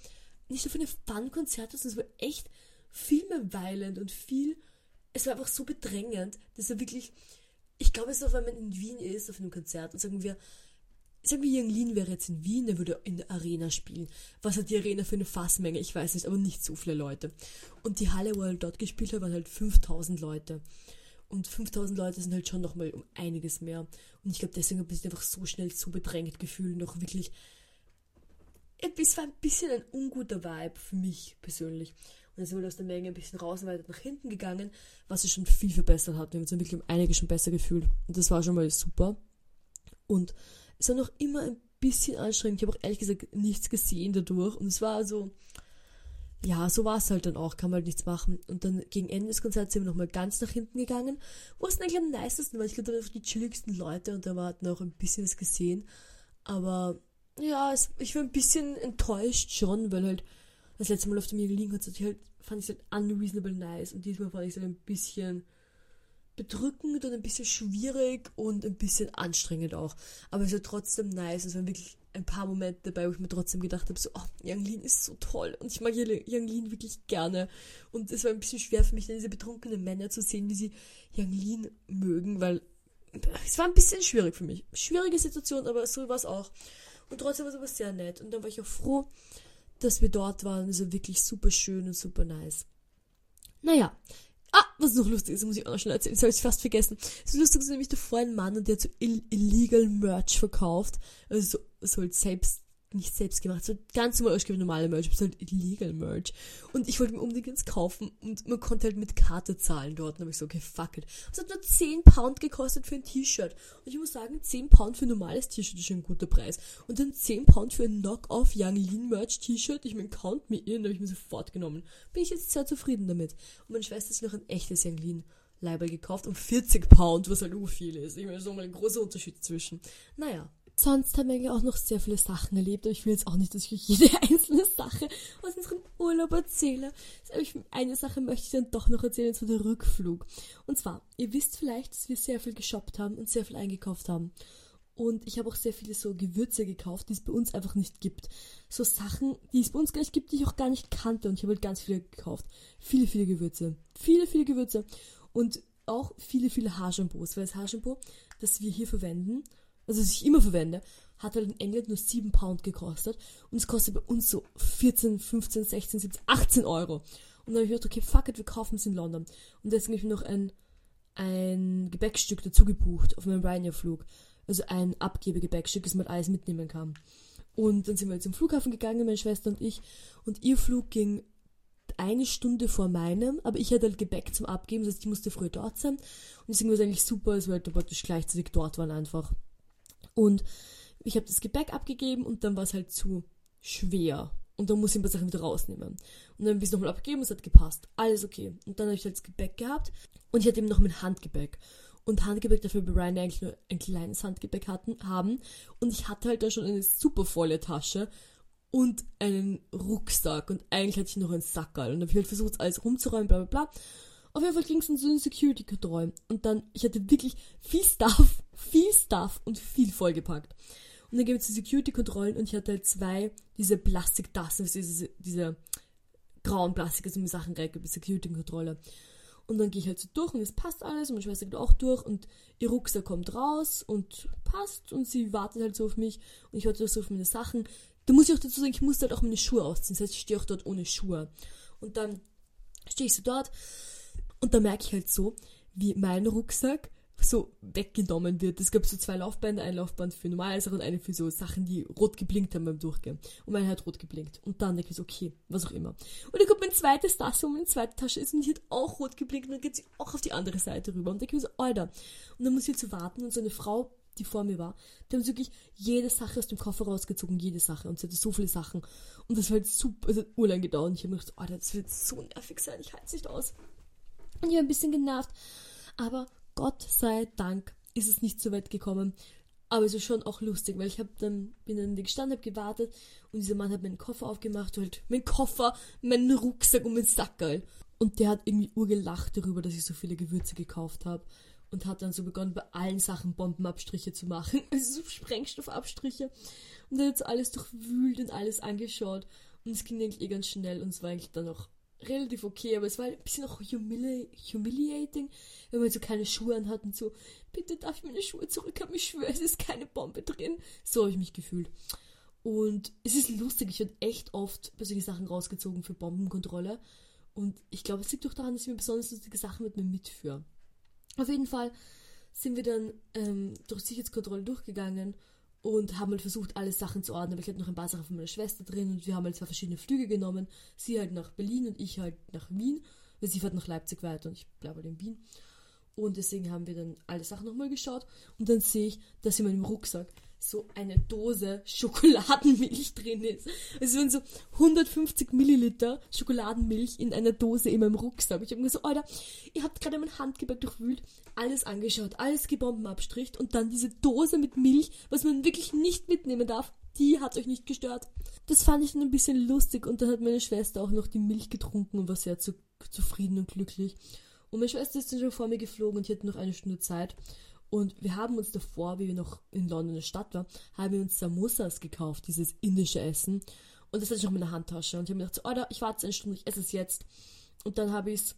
nicht auf eine Fun-Konzert, sondern es war echt viel mehr violent und viel, es war einfach so bedrängend, dass er wirklich, ich glaube, es ist auch, wenn man in Wien ist, auf einem Konzert und sagen wir, Sagen wir, Yang Lin wäre jetzt in Wien, er würde in der Arena spielen. Was hat die Arena für eine Fassmenge? Ich weiß nicht, aber nicht so viele Leute. Und die Halle, wo er dort gespielt hat, waren halt 5000 Leute. Und 5000 Leute sind halt schon nochmal um einiges mehr. Und ich glaube, deswegen habe ich mich einfach so schnell so bedrängt gefühlt auch wirklich. Es war ein bisschen ein unguter Vibe für mich persönlich. Und dann sind wir aus der Menge ein bisschen raus und weiter nach hinten gegangen, was sich schon viel verbessert hat. Wir haben uns wirklich um einiges schon besser gefühlt. Und das war schon mal super. Und es war noch immer ein bisschen anstrengend. Ich habe auch ehrlich gesagt nichts gesehen dadurch. Und es war so, ja, so war es halt dann auch, kann man halt nichts machen. Und dann gegen Ende des Konzerts sind wir nochmal ganz nach hinten gegangen, wo es eigentlich am nicesten war. Ich glaube, da waren die chilligsten Leute und da war noch ein bisschen was gesehen. Aber ja, es, ich war ein bisschen enttäuscht schon, weil halt das letzte Mal auf dem Jägerlin-Konzert halt, fand ich es halt unreasonable nice und diesmal fand ich es halt ein bisschen bedrückend und ein bisschen schwierig und ein bisschen anstrengend auch. Aber es war trotzdem nice. Es waren wirklich ein paar Momente dabei, wo ich mir trotzdem gedacht habe, so, oh, Yang Lin ist so toll und ich mag Yang Lin wirklich gerne. Und es war ein bisschen schwer für mich, dann diese betrunkenen Männer zu sehen, wie sie Yang Lin mögen, weil es war ein bisschen schwierig für mich. Schwierige Situation, aber so war es auch. Und trotzdem war es aber sehr nett. Und dann war ich auch froh, dass wir dort waren. Es war wirklich super schön und super nice. Naja, was noch lustig ist, muss ich auch noch schnell erzählen. Das habe ich fast vergessen. So lustig ist nämlich davor ein Mann der hat so illegal Merch verkauft. Also so, so halt selbst nicht selbst gemacht, so ganz normal ausgegeben, normale Merch, aber halt illegal Merch. Und ich wollte mir unbedingt eins kaufen und man konnte halt mit Karte zahlen dort. Und habe ich so, okay, fuck it. Es hat nur 10 Pound gekostet für ein T-Shirt. Und ich muss sagen, 10 Pound für ein normales T-Shirt ist schon ein guter Preis. Und dann 10 Pound für ein Knock-off Young Lean Merch T-Shirt. Ich meine, count me in, habe ich mir sofort genommen. Bin ich jetzt sehr zufrieden damit. Und meine Schwester hat sich noch ein echtes Young Lean Leiber gekauft um 40 Pound, was halt viel ist. Ich meine, so mal ein großer Unterschied zwischen. Naja, Sonst haben wir auch noch sehr viele Sachen erlebt, aber ich will jetzt auch nicht, dass ich euch jede einzelne Sache aus unserem Urlaub erzähle. eine Sache möchte ich dann doch noch erzählen, und zwar der Rückflug. Und zwar, ihr wisst vielleicht, dass wir sehr viel geshoppt haben und sehr viel eingekauft haben. Und ich habe auch sehr viele so Gewürze gekauft, die es bei uns einfach nicht gibt. So Sachen, die es bei uns gar nicht gibt, die ich auch gar nicht kannte. Und ich habe halt ganz viele gekauft. Viele, viele Gewürze. Viele, viele Gewürze. Und auch viele, viele Haarshampoos. Weil das Haarshampoo, das wir hier verwenden, also das ich immer verwende, hat halt in England nur 7 Pound gekostet. Und es kostet bei uns so 14, 15, 16, 17, 18 Euro. Und dann habe ich gedacht, okay, fuck it, wir kaufen es in London. Und deswegen habe ich noch ein, ein Gebäckstück dazu gebucht auf meinem Ryanair-Flug also ein Abgebegebäckstück, das man alles mitnehmen kann. Und dann sind wir zum Flughafen gegangen, meine Schwester und ich, und ihr Flug ging eine Stunde vor meinem, aber ich hatte halt Gebäck zum Abgeben, das heißt, ich musste früher dort sein. Und deswegen war es eigentlich super, dass wir halt praktisch gleichzeitig dort waren einfach. Und ich habe das Gebäck abgegeben und dann war es halt zu schwer. Und dann muss ich ein paar Sachen wieder rausnehmen. Und dann habe ich es nochmal abgegeben und es hat gepasst. Alles okay. Und dann habe ich halt das Gebäck gehabt und ich hatte eben noch mein Handgebäck und Handgepäck dafür bei Ryan eigentlich nur ein kleines Handgepäck hatten, haben. Und ich hatte halt da schon eine super volle Tasche und einen Rucksack und eigentlich hatte ich noch einen Sackerl. Und dann habe ich halt versucht, alles rumzuräumen, bla bla bla. Auf jeden Fall ging es dann so in Security-Kontrollen. Und dann, ich hatte wirklich viel Stuff, viel Stuff und viel vollgepackt. Und dann ging es zu Security-Kontrollen und ich hatte halt zwei, diese Plastiktassen, diese, diese grauen Plastik, also mit Sachen reingebe, Security-Kontrolle. Und dann gehe ich halt so durch und es passt alles und meine Schwester geht auch durch und ihr Rucksack kommt raus und passt und sie wartet halt so auf mich und ich warte so auf meine Sachen. Da muss ich auch dazu sagen, ich musste halt auch meine Schuhe ausziehen. Das heißt, ich stehe auch dort ohne Schuhe. Und dann stehe ich so dort und da merke ich halt so, wie mein Rucksack so weggenommen wird. Es gab so zwei Laufbänder, ein Laufband für normale Sachen und eine für so Sachen, die rot geblinkt haben beim Durchgehen. Und meine hat rot geblinkt. Und dann denke ich so, okay, was auch immer. Und dann kommt mein zweites Tasse, wo meine zweite Tasche ist und die hat auch rot geblinkt und dann geht sie auch auf die andere Seite rüber. Und denke ich so, Alter. Und dann muss ich jetzt so warten und so eine Frau, die vor mir war, die haben wirklich jede Sache aus dem Koffer rausgezogen, jede Sache. Und sie hatte so viele Sachen. Und das war halt super, also urlang gedauert. Und ich habe mir gedacht, Alter, das wird so nervig sein, ich halte es nicht aus. Und ich war ein bisschen genervt. Aber Gott sei Dank ist es nicht so weit gekommen. Aber es ist schon auch lustig, weil ich habe dann bin dann gestanden, habe gewartet und dieser Mann hat meinen Koffer aufgemacht, halt meinen Koffer, meinen Rucksack und meinen Sackerl. Und der hat irgendwie urgelacht darüber, dass ich so viele Gewürze gekauft habe und hat dann so begonnen, bei allen Sachen Bombenabstriche zu machen, also so Sprengstoffabstriche. Und er hat so alles durchwühlt und alles angeschaut. Und es ging eigentlich eh ganz schnell und es war eigentlich dann auch relativ okay, aber es war ein bisschen auch humili humiliating, wenn man so keine Schuhe anhat und so, bitte darf ich meine Schuhe zurückhaben, ich schwöre, es ist keine Bombe drin. So habe ich mich gefühlt. Und es ist lustig, ich werde echt oft solchen Sachen rausgezogen für Bombenkontrolle. Und ich glaube, es liegt auch daran, dass ich mir besonders lustige Sachen mit mir mitführe. Auf jeden Fall sind wir dann ähm, durch Sicherheitskontrolle durchgegangen und haben halt versucht, alle Sachen zu ordnen. Aber ich hatte noch ein paar Sachen von meiner Schwester drin und wir haben halt zwei verschiedene Flüge genommen. Sie halt nach Berlin und ich halt nach Wien. Weil sie fährt nach Leipzig weiter und ich bleibe halt in Wien. Und deswegen haben wir dann alle Sachen nochmal geschaut. Und dann sehe ich, dass in meinem Rucksack so eine Dose Schokoladenmilch drin ist. Es waren so 150 Milliliter Schokoladenmilch in einer Dose in meinem Rucksack. Ich habe mir so, Alter, ihr habt gerade mein Handgepäck durchwühlt, alles angeschaut, alles gebombenabstricht und dann diese Dose mit Milch, was man wirklich nicht mitnehmen darf, die hat euch nicht gestört. Das fand ich dann ein bisschen lustig und dann hat meine Schwester auch noch die Milch getrunken und war sehr zu, zufrieden und glücklich. Und meine Schwester ist dann schon vor mir geflogen und ich hatte noch eine Stunde Zeit. Und wir haben uns davor, wie wir noch in London in der Stadt waren, haben wir uns Samosas gekauft, dieses indische Essen. Und das hatte ich noch in meiner Handtasche. Und ich habe mir gedacht, Alter, ich warte eine Stunde, ich esse es jetzt. Und dann habe ich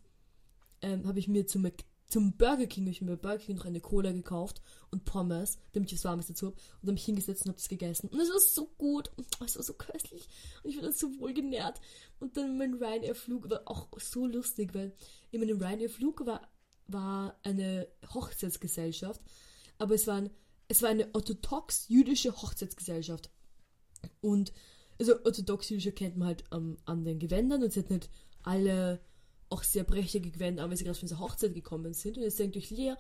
ähm, hab ich mir zum, zum Burger King, ich mir Burger King noch eine Cola gekauft und Pommes, damit ich was Warmes dazu habe. Und dann mich hingesetzt und habe es gegessen. Und es war so gut. Es war so köstlich. Und ich war dann so wohl genährt. Und dann mein Ryanair-Flug war auch so lustig, weil in meinem Ryanair-Flug war war eine Hochzeitsgesellschaft, aber es war, ein, es war eine orthodox-jüdische Hochzeitsgesellschaft. Und, also orthodox-jüdische kennt man halt ähm, an den Gewändern und sie hatten halt alle auch sehr prächtige Gewänder, aber sie gerade von dieser Hochzeit gekommen sind. Und jetzt denkt euch Lea,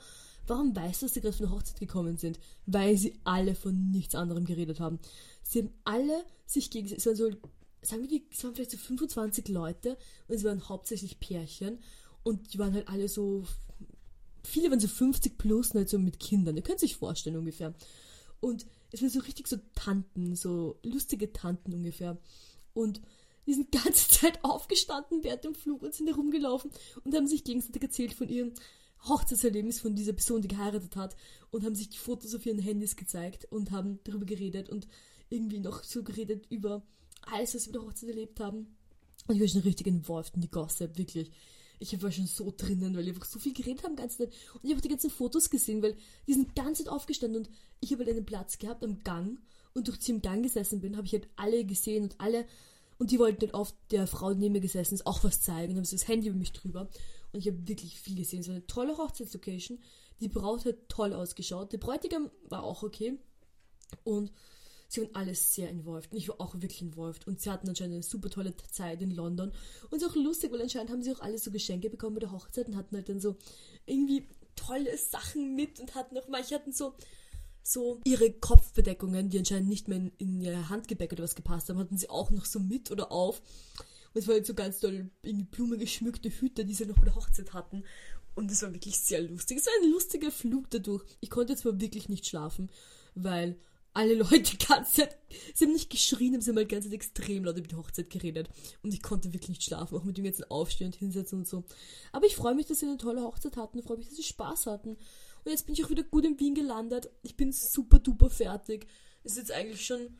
warum weißt du, dass sie gerade von der Hochzeit gekommen sind? Weil sie alle von nichts anderem geredet haben. Sie haben alle sich gegen, es waren so, sagen wir, es waren vielleicht so 25 Leute und es waren hauptsächlich Pärchen und die waren halt alle so viele waren so 50 plus, halt so mit Kindern. Ihr könnt sich vorstellen ungefähr. Und es waren so richtig so Tanten, so lustige Tanten ungefähr. Und die sind die ganze Zeit aufgestanden während dem Flug und sind herumgelaufen und haben sich gegenseitig erzählt von ihren Hochzeitserlebnis von dieser Person, die geheiratet hat und haben sich die Fotos auf ihren Handys gezeigt und haben darüber geredet und irgendwie noch so geredet über alles, was sie bei der Hochzeit erlebt haben. Und ich war schon richtig involviert in die Gossip, wirklich. Ich war schon so drinnen, weil die einfach so viel geredet haben ganze Zeit. Und ich habe die ganzen Fotos gesehen, weil die sind ganz Zeit aufgestanden und ich habe halt einen Platz gehabt am Gang. Und durch die im Gang gesessen bin, habe ich halt alle gesehen und alle. Und die wollten halt auf der Frau, die neben mir gesessen ist, auch was zeigen. Und haben so das Handy über mich drüber. Und ich habe wirklich viel gesehen. Es war eine tolle Hochzeitslocation. Die Braut hat toll ausgeschaut. Der Bräutigam war auch okay. Und sie waren alles sehr involviert. Und ich war auch wirklich involviert. Und sie hatten anscheinend eine super tolle Zeit in London. Und es ist auch lustig, weil anscheinend haben sie auch alle so Geschenke bekommen bei der Hochzeit und hatten halt dann so irgendwie tolle Sachen mit und hatten auch, manche hatten so, so ihre Kopfbedeckungen, die anscheinend nicht mehr in, in ihr Handgepäck oder was gepasst haben, hatten sie auch noch so mit oder auf. Und es war halt so ganz toll, irgendwie blumengeschmückte Hüte, die sie noch bei der Hochzeit hatten. Und es war wirklich sehr lustig. Es war ein lustiger Flug dadurch. Ich konnte zwar wirklich nicht schlafen, weil alle Leute die ganze Zeit, sie haben nicht geschrien, sie haben halt die extrem laut über die Hochzeit geredet. Und ich konnte wirklich nicht schlafen, auch mit dem ganzen Aufstehen und Hinsetzen und so. Aber ich freue mich, dass sie eine tolle Hochzeit hatten, ich freue mich, dass sie Spaß hatten. Und jetzt bin ich auch wieder gut in Wien gelandet. Ich bin super duper fertig. Es ist jetzt eigentlich schon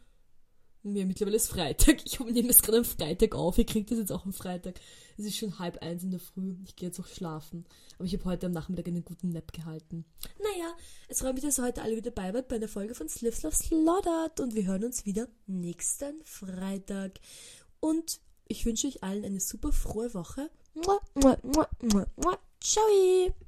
ja, mittlerweile ist Freitag. Ich nehme das gerade am Freitag auf. Ihr kriegt das jetzt auch am Freitag. Es ist schon halb eins in der Früh. Ich gehe jetzt auch schlafen. Aber ich habe heute am Nachmittag einen guten Nap gehalten. Naja, es freut mich, dass ihr heute alle wieder dabei wart bei der Folge von Slivs Love Slaughtered. Und wir hören uns wieder nächsten Freitag. Und ich wünsche euch allen eine super frohe Woche. Mua, mua, mua, mua, mua. Ciao!